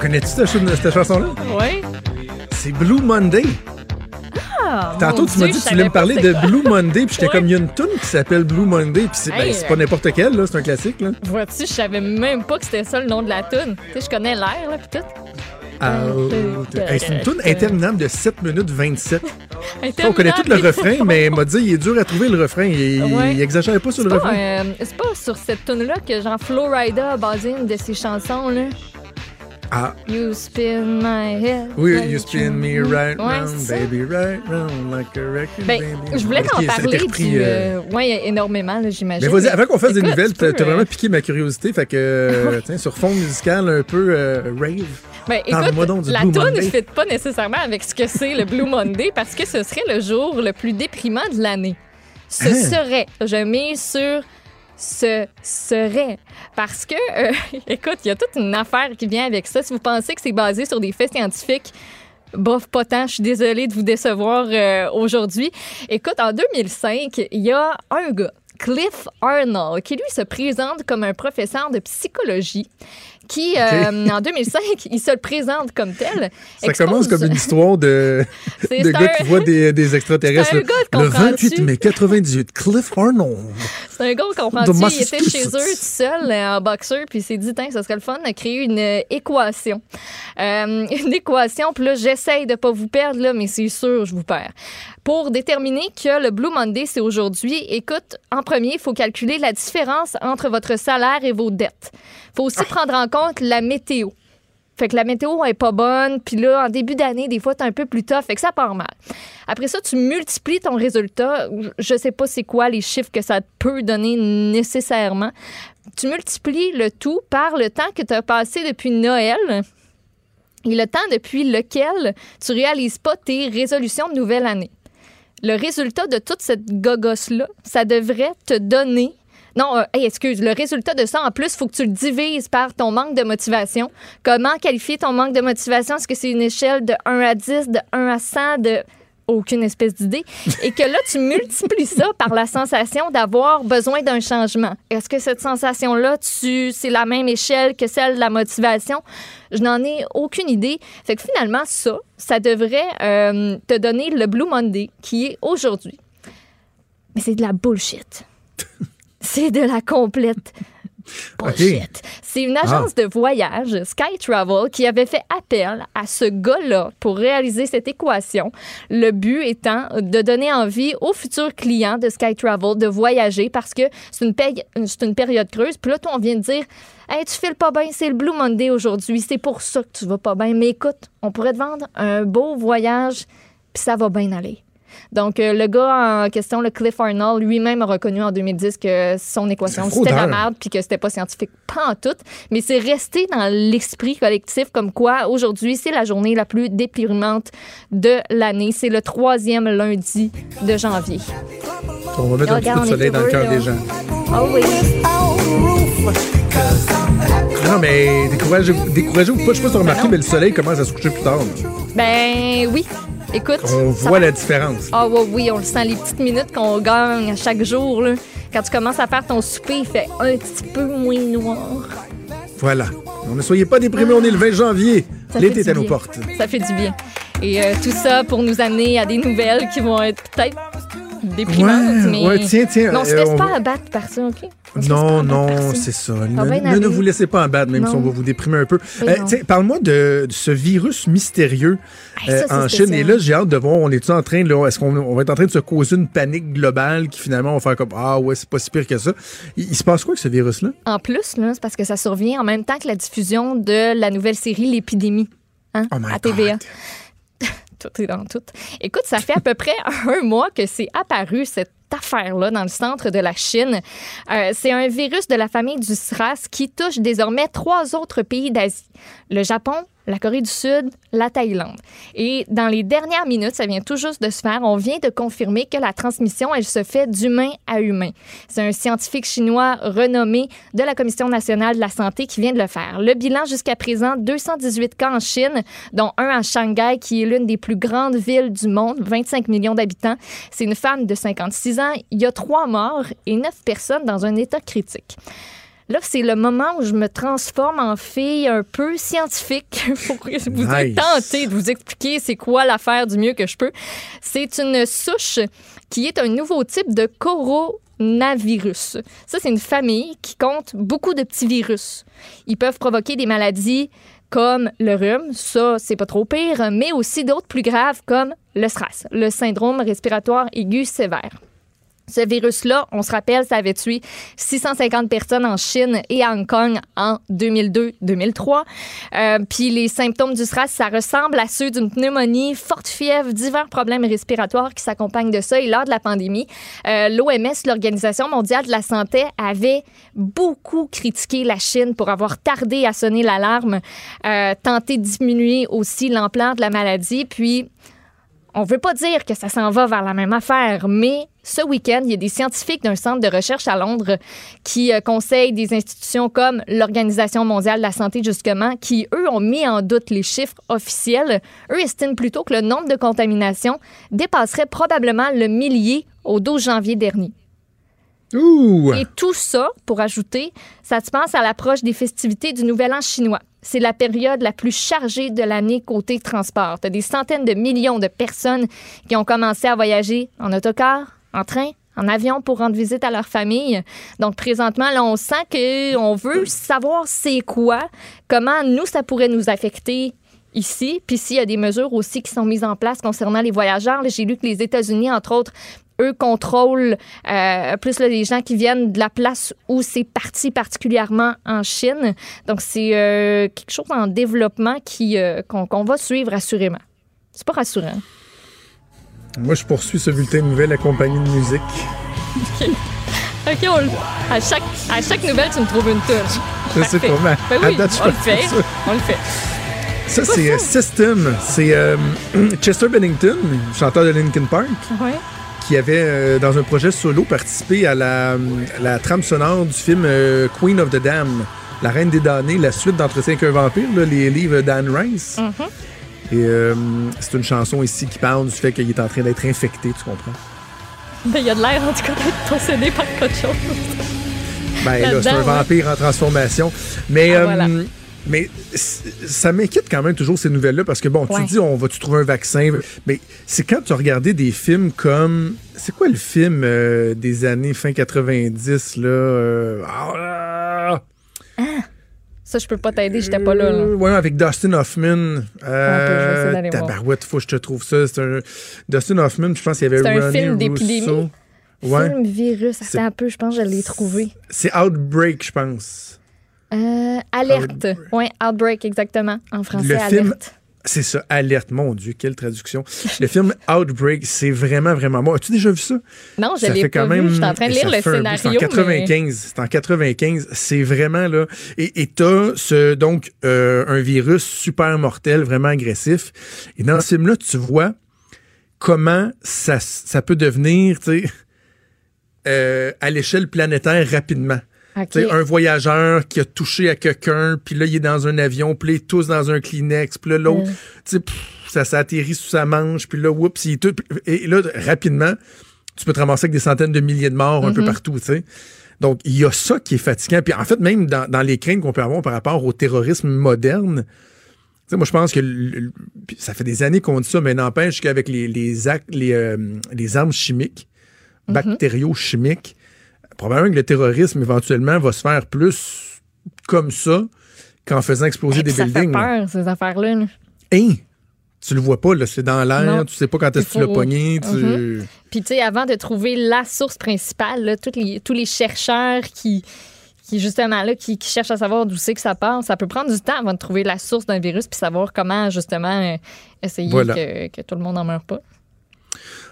Connais-tu cette, cette chanson-là? Ouais. C'est Blue Monday. Ah, Tantôt, tu m'as dit que tu voulais me parler de. Blue Monday, puis j'étais Ouais. comme, il y a une tune qui s'appelle Blue Monday, puis c'est ben, Hey, c'est pas n'importe quelle, là, c'est un classique, là. Vois-tu, je savais même pas que c'était ça le nom de la tune. Tu sais, je connais l'air, là, pis tout. C'est une tune interminable de 7 minutes 27. On connaît tout le refrain, mais m'a dit il est dur à trouver le refrain. Il, Ouais. il exagère pas sur le pas, refrain. euh, c'est pas sur cette tune là que Jean Flo Rida a basé une de ses chansons, là. Ah, You spin my head. oui, like you spin me right Ouais, round, baby, right round, like a record, Ben, baby. je voulais t'en parler du... euh, euh, ouais, énormément, j'imagine. Mais vas-y, avant qu'on fasse des écoute, nouvelles, tu peux, t'as euh, vraiment piqué ma curiosité. Fait que, euh, tiens, sur fond musical un peu euh, rave. Ben, écoute, donc du la tune ne fit pas nécessairement avec ce que c'est le Blue Monday parce que ce serait le jour le plus déprimant de l'année. Ce Hein? serait, je mise sur ce serait. Parce que, euh, écoute, il y a toute une affaire qui vient avec ça. Si vous pensez que c'est basé sur des faits scientifiques, Bof, pas tant. Je suis désolée de vous décevoir euh, aujourd'hui. Écoute, en 2005, il y a un gars, Cliff Arnold, qui lui se présente comme un professeur de psychologie qui, euh, en 2005, il se le présente comme tel. Ça expose- commence comme une histoire de, gars un- qui voient des, des extraterrestres. un gars, le comprends-tu? 28 mai 98, Cliff Arnold. C'est un gars, comprends-tu? Il était chez eux tout seul euh, en boxeur, puis il s'est dit, Tiens, ça serait le fun de créer une euh, équation. Euh, une équation, puis là, j'essaye de pas vous perdre, là, mais c'est sûr, je vous perds. Pour déterminer que le Blue Monday, c'est aujourd'hui, écoute, en premier, il faut calculer la différence entre votre salaire et vos dettes. Il faut aussi prendre en compte la météo. Fait que la météo est pas bonne, puis là, en début d'année, des fois, t'es un peu plus tough, fait que ça part mal. Après ça, tu multiplies ton résultat. Je sais pas c'est quoi les chiffres que ça peut donner nécessairement. Tu multiplies le tout par le temps que tu as passé depuis Noël et le temps depuis lequel tu réalises pas tes résolutions de nouvelle année. Le résultat de toute cette gogosse-là, ça devrait te donner non, euh, excuse, le résultat de ça, en plus, faut que tu le divises par ton manque de motivation. Comment qualifier ton manque de motivation? Est-ce que c'est une échelle de 1 à 10, de 1 à 100, de aucune espèce d'idée? Et que là, tu multiplies ça par la sensation d'avoir besoin d'un changement. Est-ce que cette sensation-là, c'est la même échelle que celle de la motivation? Je n'en ai aucune idée. Fait que finalement, ça, ça devrait euh, te donner le Blue Monday qui est aujourd'hui. Mais c'est de la bullshit. C'est de la complète bullshit. C'est une agence de voyage, Sky Travel, qui avait fait appel à ce gars-là pour réaliser cette équation. Le but étant de donner envie aux futurs clients de Sky Travel de voyager parce que c'est une, paye- c'est une période creuse. Puis là, toi, on vient de dire Hey, tu files pas bien, c'est le Blue Monday aujourd'hui. C'est pour ça que tu vas pas bien. Mais écoute, on pourrait te vendre un beau voyage, puis ça va bien aller. Donc, euh, le gars en question, le Cliff Arnold, lui-même a reconnu en 2010 que son équation, c'était la merde, puis que c'était pas scientifique, pas en tout. Mais c'est resté dans l'esprit collectif comme quoi, aujourd'hui, c'est la journée la plus déprimante de l'année. C'est le troisième lundi de janvier. On va mettre un petit coup de soleil dans le cœur des gens. Oh oui. Non, mais découragez-vous découragez pas. Je sais pas si remarqué, non. mais le soleil commence à se coucher plus tard. là. Ben oui. Écoute. On voit la différence. Ah oui, oui, on le sent, les petites minutes qu'on gagne à chaque jour. Là. Quand tu commences à faire ton souper, il fait un petit peu moins noir. Voilà. Ne soyez pas déprimés, on est le 20 janvier. Ça L'été est à nos portes. Ça fait du bien. Et euh, tout ça pour nous amener à des nouvelles qui vont être peut-être déprimantes, Ouais, mais... ouais, tiens, tiens, Non, on se euh, laisse on pas va- abattre par ça, OK? Non, non, c'est ça. Ne, ne- vous laissez pas abattre, même Non. si on va vous déprimer un peu. Euh, Parle-moi de, de ce virus mystérieux Hey, euh, ça, en spécial. Chine. Et là, j'ai hâte de voir, on est en train, là, est-ce qu'on on va être en train de se causer une panique globale qui finalement va faire comme Ah ouais, c'est pas si pire que ça. Il, il se passe quoi avec ce virus-là? En plus, là, c'est parce que ça survient en même temps que la diffusion de la nouvelle série L'épidémie hein, Oh à TVA. God. Tout est dans tout. Écoute, ça fait à peu près un mois que c'est apparu cette affaire-là dans le centre de la Chine. Euh, c'est un virus de la famille du SRAS qui touche désormais trois autres pays d'Asie. Le Japon, la Corée du Sud, la Thaïlande. Et dans les dernières minutes, ça vient tout juste de se faire, on vient de confirmer que la transmission, elle se fait d'humain à humain. C'est un scientifique chinois renommé de la Commission nationale de la santé qui vient de le faire. Le bilan jusqu'à présent, 218 cas en Chine, dont un à Shanghai, qui est l'une des plus grandes villes du monde, 25 millions d'habitants. C'est une femme de 56 ans. Il y a trois morts et neuf personnes dans un état critique. Là, c'est le moment où je me transforme en fille un peu scientifique pour vous Nice. tenter de vous expliquer c'est quoi l'affaire du mieux que je peux. C'est une souche qui est un nouveau type de coronavirus. Ça, c'est une famille qui compte beaucoup de petits virus. Ils peuvent provoquer des maladies comme le rhume, ça, c'est pas trop pire, mais aussi d'autres plus graves comme le SRAS, le syndrome respiratoire aigu sévère. Ce virus-là, on se rappelle, ça avait tué 650 personnes en Chine et à Hong Kong en 2002-2003. Euh, puis les symptômes du SRAS, ça ressemble à ceux d'une pneumonie, forte fièvre, divers problèmes respiratoires qui s'accompagnent de ça. Et lors de la pandémie, euh, l'OMS, l'Organisation mondiale de la santé, avait beaucoup critiqué la Chine pour avoir tardé à sonner l'alarme, euh, tenté de diminuer aussi l'ampleur de la maladie. Puis on veut pas dire que ça s'en va vers la même affaire, mais ce week-end, il y a des scientifiques d'un centre de recherche à Londres qui euh, conseillent des institutions comme l'Organisation mondiale de la santé, justement, qui, eux, ont mis en doute les chiffres officiels. Eux estiment plutôt que le nombre de contaminations dépasserait probablement le millier au 12 janvier dernier. Ouh! Et tout ça, pour ajouter, ça se pense à l'approche des festivités du Nouvel An chinois. C'est la période la plus chargée de l'année côté transport. T'as des centaines de millions de personnes qui ont commencé à voyager en autocar, en train, en avion pour rendre visite à leur famille. Donc présentement, là, on sent qu'on veut savoir c'est quoi, comment nous, ça pourrait nous affecter ici. Puis s'il y a des mesures aussi qui sont mises en place concernant les voyageurs, j'ai lu que les États-Unis, entre autres, eux contrôlent euh, plus les gens qui viennent de la place où c'est parti, particulièrement en Chine. Donc, c'est euh, quelque chose en développement qui, euh, qu'on va suivre assurément. C'est pas rassurant. Moi, je poursuis ce bulletin de nouvelles accompagné de musique. OK, on le- à, chaque, à chaque nouvelle, tu me trouves une touche. Je sais pas, mais Ben oui, date, on le fait. ça. On le fait. Ça, c'est euh, System. C'est euh, Chester Bennington, chanteur de Linkin Park, Ouais. qui avait, euh, dans un projet solo, participé à la, la trame sonore du film euh, Queen of the Dam, La Reine des damnés, la suite d'Entretien avec un vampire, là, les livres d'Anne Rice. Mhm. Et euh, c'est une chanson ici qui parle du fait qu'il est en train d'être infecté, tu comprends? Ben, il y a de l'air, en tout cas, d'être possédé par quelque chose. Ben là, c'est un ouais. vampire en transformation. Mais, Ah, euh, voilà. mais ça m'inquiète quand même toujours ces nouvelles-là parce que bon, Ouais. tu dis on va-tu trouver un vaccin, mais c'est quand tu as regardé des films comme. C'est quoi le film euh, des années fin 90 là? euh, ah, Ça, je peux pas t'aider, j'étais pas là. là. euh, ouais, avec Dustin Hoffman. Euh, d'aller voir. tabarouette, faut que je te trouve ça. C'est un Dustin Hoffman, je pense qu'il y avait C'est un Ronnie film d'épidémie? Ouais. Film virus. C'est- Attends un peu, je pense que je l'ai trouvé. C'est Outbreak, je pense. Euh, alerte. Outbreak. Oui, Outbreak, exactement. En français, Le film- alerte. C'est ça, Alerte. Mon Dieu, quelle traduction. Le film Outbreak, c'est vraiment, vraiment bon. As-tu déjà vu ça? Non, je l'ai pas quand même. vu. Je suis en train de lire le scénario. C'est en mais- 95. C'est en 95. C'est vraiment là. Et et t'as ce, donc, euh, un virus super mortel, vraiment agressif. Et dans ce film-là, tu vois comment ça, ça peut devenir, tu sais, euh, à l'échelle planétaire rapidement. OK. Tu sais, un voyageur qui a touché à quelqu'un, puis là, il est dans un avion, puis là, il est tous dans un Kleenex, puis là, l'autre, Mm. ça s'atterrit sous sa manche, puis là, oups, il est tout... Et là, rapidement, tu peux te ramasser avec des centaines de milliers de morts un peu Mm-hmm. partout, tu sais. Donc, il y a ça qui est fatigant. Puis en fait, même dans, dans les craintes qu'on peut avoir par rapport au terrorisme moderne, moi, je pense que le- ça fait des années qu'on dit ça, mais n'empêche qu'avec les, les, actes, les, euh, les armes chimiques, bactério-chimiques, probablement que le terrorisme, éventuellement, va se faire plus comme ça qu'en faisant exploser Hey, des puis ça buildings. fait peur, ces affaires-là. là. Hein? Tu le vois pas, là, c'est dans l'air, tu sais pas quand est-ce que tu l'as pogné. Tu... Mhm. Puis, tu sais, avant de trouver la source principale, là, tous, les, tous les chercheurs qui, qui justement, là, qui, qui cherchent à savoir d'où c'est que ça part, ça peut prendre du temps avant de trouver la source d'un virus puis savoir comment, justement, euh, essayer Voilà. que, que tout le monde n'en meure pas.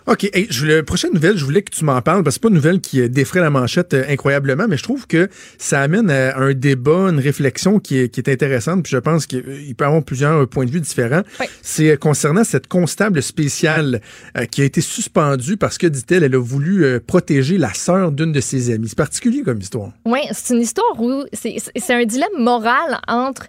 OK. Hey, je voulais, prochaine nouvelle, je voulais que tu m'en parles, parce que c'est pas une nouvelle qui euh, défraie la manchette euh, incroyablement, mais je trouve que ça amène à un débat, une réflexion qui est, qui est intéressante, puis je pense qu'il peut y avoir plusieurs euh, points de vue différents. Oui. C'est euh, concernant cette constable spéciale euh, qui a été suspendue parce que, dit-elle, elle a voulu euh, protéger la sœur d'une de ses amies. C'est particulier comme histoire. Oui, c'est une histoire où c'est un dilemme moral entre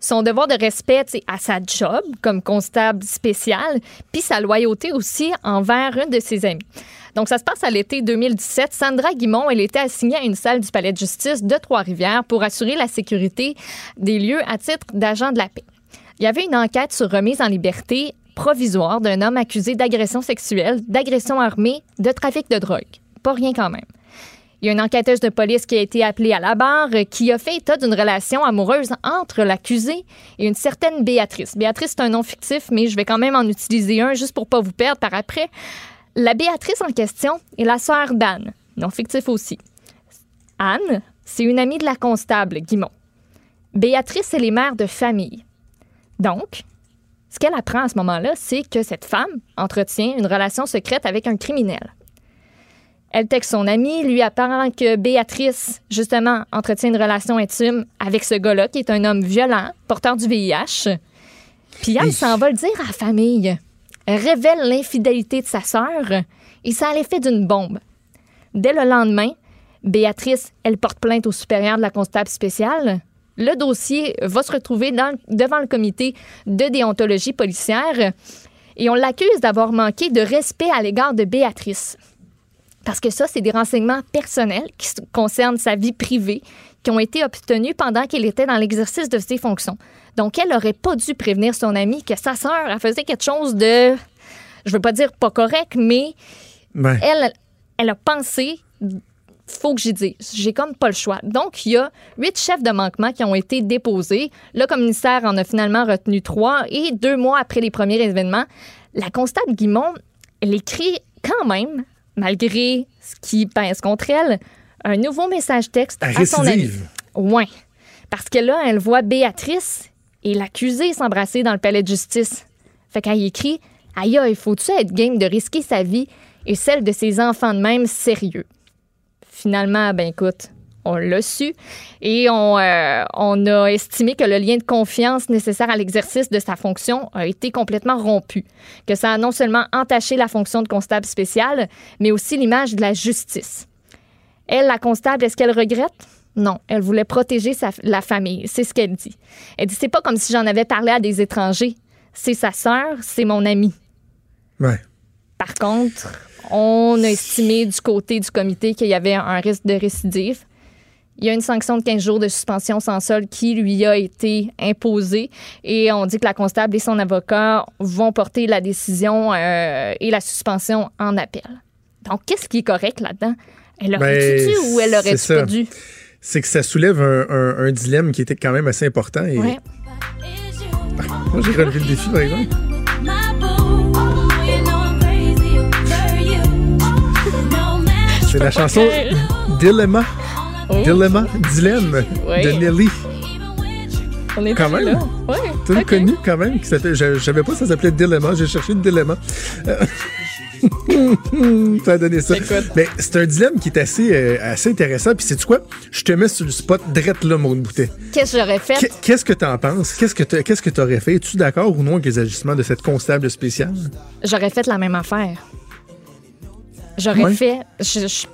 son devoir de respect à sa job comme constable spécial, puis sa loyauté aussi envers une de ses amies. Donc, ça se passe à l'été 2017. Sandra Guimont, elle était assignée à une salle du palais de justice de Trois-Rivières pour assurer la sécurité des lieux à titre d'agent de la paix. Il y avait une enquête sur remise en liberté provisoire d'un homme accusé d'agression sexuelle, d'agression armée, de trafic de drogue. Pas rien quand même. Il y a une enquêteuse de police qui a été appelée à la barre, euh, qui a fait état d'une relation amoureuse entre l'accusé et une certaine Béatrice. Béatrice, c'est un nom fictif, mais je vais quand même en utiliser un juste pour pas vous perdre par après. La Béatrice en question est la sœur d'Anne, nom fictif aussi. Anne, c'est une amie de la constable, Guimont. Béatrice, est mère de famille. Donc, ce qu'elle apprend à ce moment-là, c'est que cette femme entretient une relation secrète avec un criminel. Elle texte son amie, lui apprend que Béatrice, justement, entretient une relation intime avec ce gars-là, qui est un homme violent, porteur du VIH. Puis elle s'en va le dire à la famille. Elle révèle l'infidélité de sa sœur et ça a l'effet d'une bombe. Dès le lendemain, Béatrice, elle porte plainte au supérieur de la constable spéciale. Le dossier va se retrouver dans- devant le comité de déontologie policière et on l'accuse d'avoir manqué de respect à l'égard de Béatrice. Parce que ça, c'est des renseignements personnels qui concernent sa vie privée, qui ont été obtenus pendant qu'elle était dans l'exercice de ses fonctions. Donc, elle n'aurait pas dû prévenir son amie que sa sœur, elle faisait quelque chose de, je veux pas dire pas correct, mais Ouais. elle, elle a pensé, faut que j'y dise. J'ai comme pas le choix. Donc, il y a huit chefs de manquement qui ont été déposés. Le commissaire en a finalement retenu trois. Et deux mois après les premiers événements, la constable Guimont, elle écrit quand même, malgré ce qui pèse contre elle, un nouveau message texte À son ami. Ouais. Parce que là, elle voit Béatrice et l'accusé s'embrasser dans le palais de justice. Fait qu'elle écrit Aïe, aïe, faut-tu être game de risquer sa vie et celle de ses enfants de même sérieux? Finalement, ben écoute, on l'a su et on, euh, on a estimé que le lien de confiance nécessaire à l'exercice de sa fonction a été complètement rompu. Que ça a non seulement entaché la fonction de constable spécial, mais aussi l'image de la justice. Elle, la constable, est-ce qu'elle regrette? Non, elle voulait protéger sa- la famille. C'est ce qu'elle dit. Elle dit c'est pas comme si j'en avais parlé à des étrangers. C'est sa sœur, c'est mon amie. Ouais. Par contre, on a estimé du côté du comité qu'il y avait un risque de récidive. Il y a une sanction de 15 jours de suspension sans solde qui lui a été imposée et on dit que la constable et son avocat vont porter la décision euh, et la suspension en appel. Donc, qu'est-ce qui est correct là-dedans? Elle aurait Ben, dû ou elle aurait c'est pas dû? C'est que ça soulève un, un- un dilemme qui était quand même assez important. Et Ouais. Moi, j'ai relevé le défi, par exemple. C'est la chanson Dilemma. Oh. Dilemma, Dilemme Oui. de Nelly. On est Quand même. là. Ouais, Tu l'as ok. connu quand même. Qui je, savais pas ça s'appelait Dilemma. J'ai cherché le Dilemma. Euh, ça a donné ça. Écoute. Mais c'est un dilemme qui est assez, euh, assez intéressant. Puis c'est quoi? Je te mets sur le spot drette là, mon bouteille. Qu'est-ce que j'aurais fait? Qu'est- Qu'est-ce que t'en penses? Qu'est-ce que qu'est-ce que t'aurais fait? Es-tu d'accord ou non avec les agissements de cette constable spéciale? J'aurais fait la même affaire. J'aurais Ouais. fait. Je, je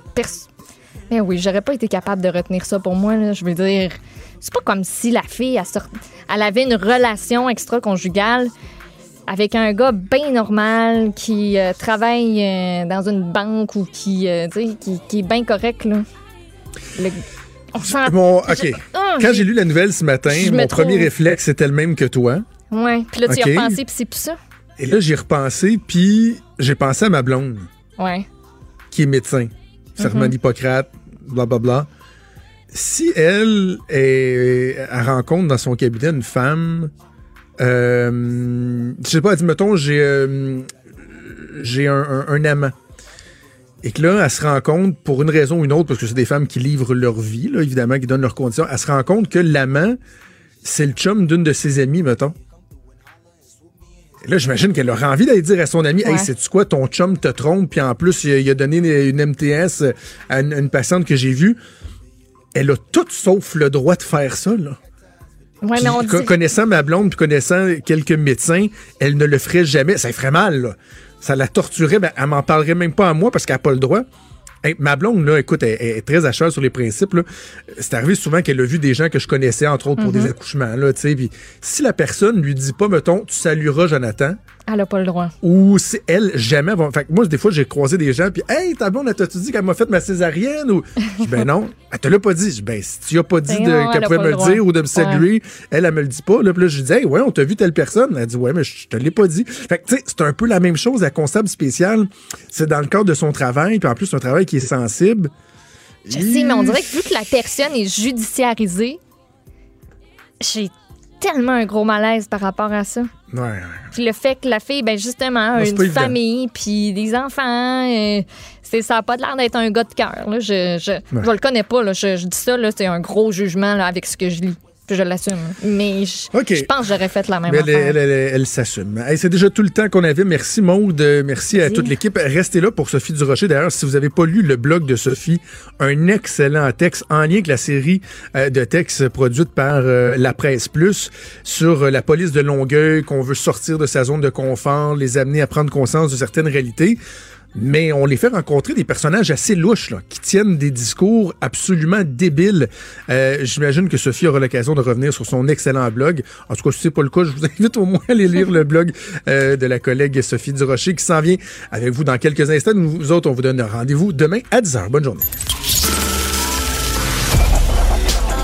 Mais oui, j'aurais pas été capable de retenir ça pour moi. là. Je veux dire, c'est pas comme si la fille, elle, sort- elle avait une relation extra-conjugale avec un gars bien normal qui euh, travaille euh, dans une banque ou qui, euh, qui, qui est bien correct. Là. Le- On OK. Ah, Quand j'ai lu la nouvelle ce matin, Je mon premier trouve- réflexe était le même que toi. Ouais, puis là, tu y as pensé, puis c'est plus ça. Et là, j'ai repensé, puis j'ai pensé à ma blonde, Ouais. qui est médecin, serment Mhm. d'Hippocrate, blablabla. Si elle, rencontre dans son cabinet une femme, euh, je sais pas, mettons, j'ai euh, j'ai un, amant. Et que là, elle se rend compte, pour une raison ou une autre, parce que c'est des femmes qui livrent leur vie, évidemment, qui donnent leurs conditions, elle se rend compte que l'amant, c'est le chum d'une de ses amies, mettons. Là, j'imagine qu'elle aura envie d'aller dire à son ami, Ouais. hey, sais-tu quoi, ton chum te trompe, puis en plus, il a, donné une, une MTS à une, une patiente que j'ai vue. Elle a tout sauf le droit de faire ça, là. Ouais, Puis, mais on dit. connaissant ma blonde, puis connaissant quelques médecins, elle ne le ferait jamais. Ça ferait mal, là. Ça la torturait, ben, elle m'en parlerait même pas à moi parce qu'elle n'a pas le droit. Hey, ma blonde, là, écoute, elle, elle est très cheval sur les principes. là. C'est arrivé souvent qu'elle a vu des gens que je connaissais, entre autres, pour Mm-hmm. des accouchements. Là, tu sais. Puis si la personne lui dit pas, mettons, tu salueras Jonathan, Elle a pas le droit. ou si elle, jamais va. Fait que moi, des fois, j'ai croisé des gens, puis Hey, ta blonde, elle t'a-tu dit qu'elle m'a fait ma césarienne? Ou, Je dis, ben non, elle te l'a pas dit. Je dis, ben, si tu as pas dit Ben qu'elle pouvait me le droit. dire ou de me saluer, elle, elle me le dit pas. Là, puis là, je dis, hey, ouais, on t'a vu telle personne. Elle dit, ouais, mais je te l'ai pas dit. Fait que, tu sais, c'est un peu la même chose. La constable spéciale, c'est dans le cadre de son travail, puis en plus, c'est un travail qui est sensible. Je sais, mais on dirait que vu que la personne est judiciarisée, j'ai tellement un gros malaise par rapport à ça. Ouais, ouais. Puis le fait que la fille, ben justement, a une famille, puis des enfants, euh, c'est ça n'a pas l'air d'être un gars de cœur. Je, je, je le connais pas. Là. Je, je dis ça, c'est un gros jugement là, avec ce que je lis. Puis je l'assume. Mais je, je pense que j'aurais fait la même Mais elle, affaire. elle, elle- elle s'assume. Hey, c'est déjà tout le temps qu'on avait. Merci Maude, merci à toute l'équipe. Restez là pour Sophie Durocher. D'ailleurs, si vous n'avez pas lu le blog de Sophie, un excellent texte en lien avec la série euh, de textes produite par euh, La Presse Plus sur euh, la police de Longueuil, qu'on veut sortir de sa zone de confort, les amener à prendre conscience de certaines réalités. Mais on les fait rencontrer des personnages assez louches, qui tiennent des discours absolument débiles. Euh, J'imagine que Sophie aura l'occasion de revenir sur son excellent blog. En tout cas, si c'est pas le cas, je vous invite au moins à aller lire le blog euh, de la collègue Sophie Durocher qui s'en vient avec vous dans quelques instants. Nous autres, on vous donne rendez-vous demain à 10h. Bonne journée.